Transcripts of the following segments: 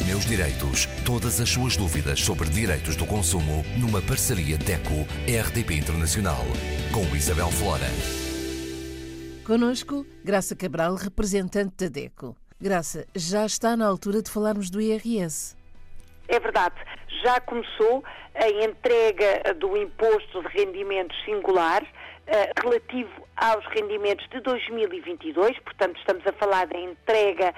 Os meus direitos. Todas as suas dúvidas sobre direitos do consumo numa parceria DECO-RDP Internacional. Com Isabel Flora. Conosco, Graça Cabral, representante da DECO. Graça, já está na altura de falarmos do IRS. É verdade, já começou a entrega do imposto de rendimentos singular uh, relativo aos rendimentos de 2022, portanto estamos a falar da entrega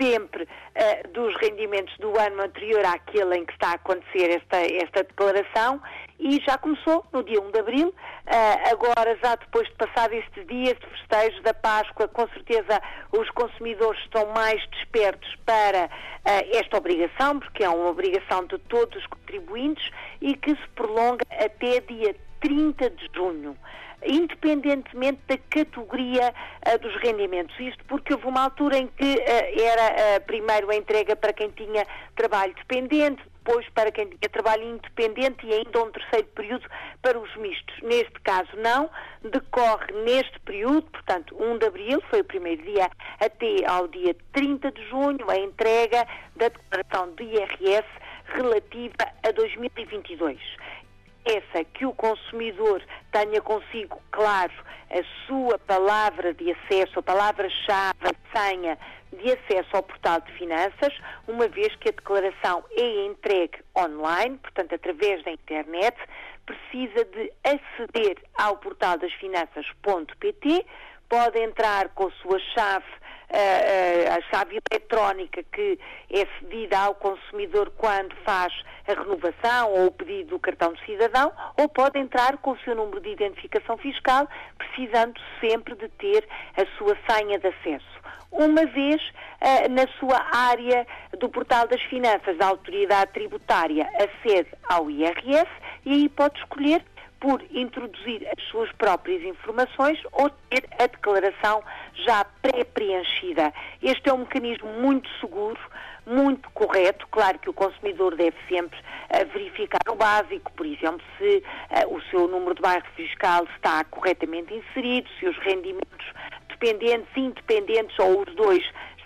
sempre uh, dos rendimentos do ano anterior àquele em que está a acontecer esta, esta declaração e já começou no dia 1 de Abril, uh, agora já depois de passar estes dias de festejos da Páscoa, com certeza os consumidores estão mais despertos para uh, esta obrigação, porque é uma obrigação de todos os contribuintes e que se prolonga até dia 30 de junho independentemente da categoria uh, dos rendimentos. Isto porque houve uma altura em que uh, era uh, primeiro a entrega para quem tinha trabalho dependente, depois para quem tinha trabalho independente e ainda um terceiro período para os mistos. Neste caso não, decorre neste período, portanto 1 de abril, foi o primeiro dia, até ao dia 30 de junho, a entrega da declaração do IRS relativa a 2022 essa que o consumidor tenha consigo, claro, a sua palavra de acesso, a palavra-chave, senha de acesso ao portal de finanças, uma vez que a declaração é entregue online, portanto, através da internet, precisa de aceder ao portal das finanças.pt, pode entrar com a sua chave a, chave eletrónica que é cedida ao consumidor quando faz a renovação ou o pedido do cartão de cidadão, ou pode entrar com o seu número de identificação fiscal, precisando sempre de ter a sua senha de acesso. Uma vez uh, na sua área do portal das finanças, a autoridade tributária acede ao IRS e aí pode escolher por introduzir as suas próprias informações ou ter a declaração já pré-preenchida. Este é um mecanismo muito seguro, muito correto. Claro que o consumidor deve sempre uh, verificar o básico, por exemplo, se uh, o seu número de bairro fiscal está corretamente inserido, se os rendimentos dependentes, independentes ou os dois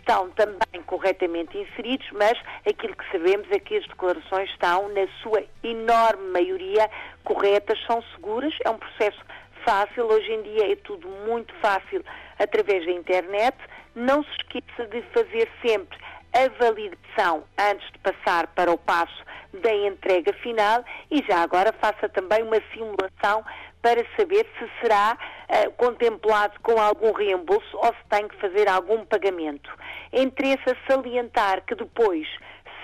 estão também corretamente inseridos, mas aquilo que sabemos é que as declarações estão, na sua enorme maioria, corretas, são seguras, é um processo fácil, hoje em dia é tudo muito fácil através da internet. Não se esqueça de fazer sempre a validação antes de passar para o passo da entrega final e já agora faça também uma simulação para saber se será uh, contemplado com algum reembolso ou se tem que fazer algum pagamento. Interessa salientar que depois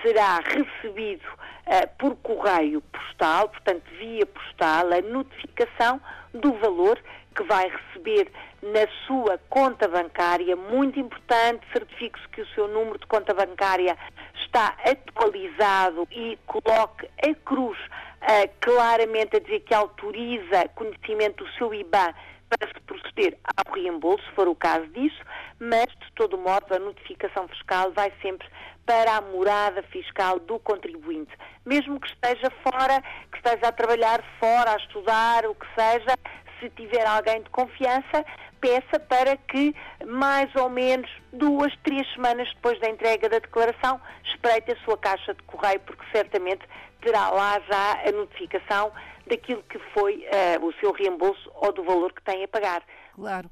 será recebido uh, por correio postal, portanto via postal, a notificação do valor que vai receber na sua conta bancária. Muito importante, certifique-se que o seu número de conta bancária está atualizado e coloque a cruz uh, claramente a dizer que autoriza conhecimento do seu IBAN para se proceder ao reembolso, se for o caso disso, mas, de todo modo, a notificação fiscal vai sempre para a morada fiscal do contribuinte. Mesmo que esteja fora, que esteja a trabalhar fora, a estudar, o que seja, se tiver alguém de confiança, peça para que mais ou menos duas, três semanas depois da entrega da declaração espreite a sua caixa de correio, porque certamente terá lá já a notificação daquilo que foi uh, o seu reembolso ou do valor que tem a pagar. Claro.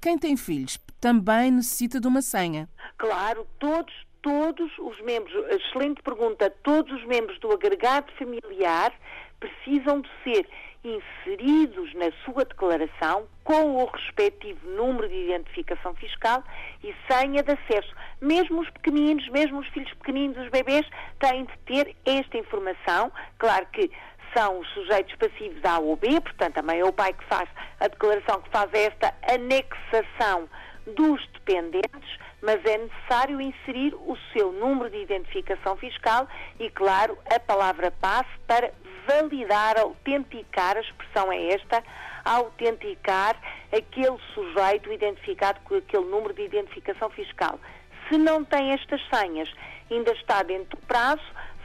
Quem tem filhos também necessita de uma senha. Claro, todos, todos os membros, excelente pergunta, todos os membros do agregado familiar precisam de ser inseridos na sua declaração com o respectivo número de identificação fiscal e senha de acesso. Mesmo os pequeninos, mesmo os filhos pequeninos, os bebês, têm de ter esta informação. Claro que são os sujeitos passivos A ou B, portanto, a mãe ou o pai que faz a declaração, que faz esta anexação dos dependentes, mas é necessário inserir o seu número de identificação fiscal e, claro, a palavra passe para validar, autenticar, a expressão é esta, autenticar aquele sujeito identificado com aquele número de identificação fiscal. Se não tem estas senhas, ainda está dentro do prazo,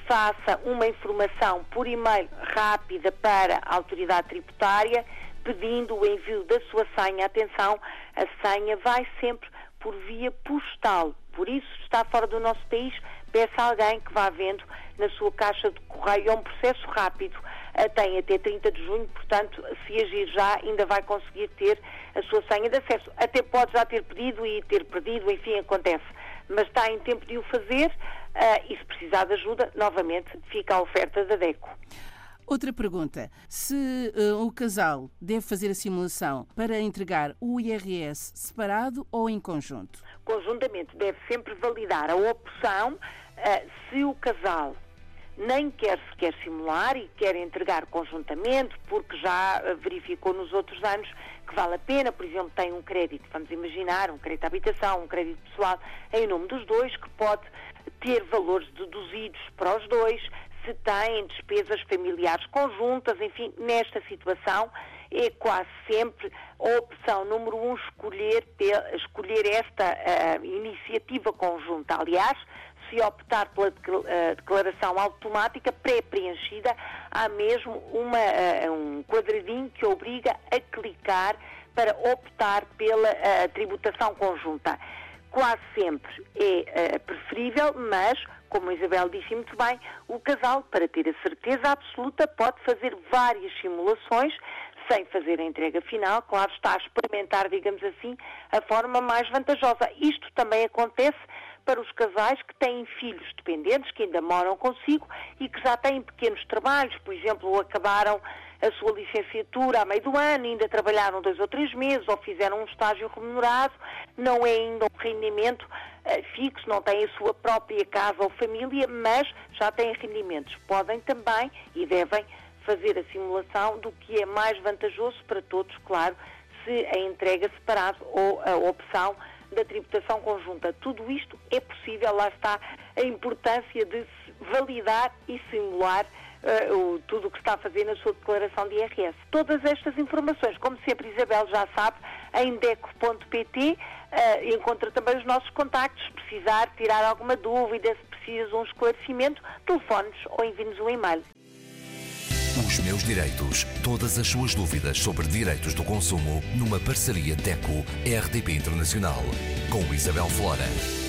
faça uma informação por e-mail rápida para a autoridade tributária, pedindo o envio da sua senha. Atenção, a senha vai sempre por via postal, Por isso, está fora do nosso país, peça a alguém que vá vendo na sua caixa de correio. É um processo rápido, eh, tem até 30 de junho, portanto, se agir já, ainda vai conseguir ter a sua senha de acesso. Até pode já ter pedido e ter perdido, enfim, acontece. Mas está em tempo de o fazer uh, e se precisar de ajuda, novamente, fica a oferta da DECO. Outra pergunta: se uh, o casal deve fazer a simulação para entregar o IRS separado ou em conjunto? Conjuntamente, deve sempre validar a opção uh, se o casal nem quer sequer simular e quer entregar conjuntamente, porque já uh, verificou nos outros anos que vale a pena, por exemplo, tem um crédito, vamos imaginar, um crédito de habitação, um crédito pessoal em nome dos dois, que pode ter valores deduzidos para os dois, se têm despesas familiares conjuntas, enfim, nesta situação é quase sempre a opção número um escolher, ter, escolher esta uh, iniciativa conjunta. Aliás, se optar pela uh, declaração automática pré-preenchida, há mesmo uma, uh, um quadradinho que obriga a clicar para optar pela tributação conjunta. Quase sempre é preferível, mas como a Isabel disse muito bem, o casal, para ter a certeza absoluta, pode fazer várias simulações sem fazer a entrega final, claro está a experimentar, digamos assim, a forma mais vantajosa. Isto também acontece para os casais que têm filhos dependentes, que ainda moram consigo e que já têm pequenos trabalhos, por exemplo, acabaram a sua licenciatura a meio do ano, ainda trabalharam dois ou três meses ou fizeram um estágio remunerado, não é ainda um rendimento uh, fixo, não têm a sua própria casa ou família, mas já têm rendimentos. Podem também e devem fazer a simulação do que é mais vantajoso para todos, claro, se a entrega separada ou a opção da tributação conjunta. Tudo isto é possível, lá está a importância de validar e simular uh, o, tudo o que está a fazer na sua declaração de IRS. Todas estas informações, como sempre Isabel já sabe, em deco.pt uh, eh, encontra também os nossos contactos. Se precisar tirar alguma dúvida, se precisa um esclarecimento, telefone-nos ou envie-nos um e-mail. Os meus direitos. Todas as suas dúvidas sobre direitos do consumo numa parceria DECO-RDP Internacional com Isabel Flora.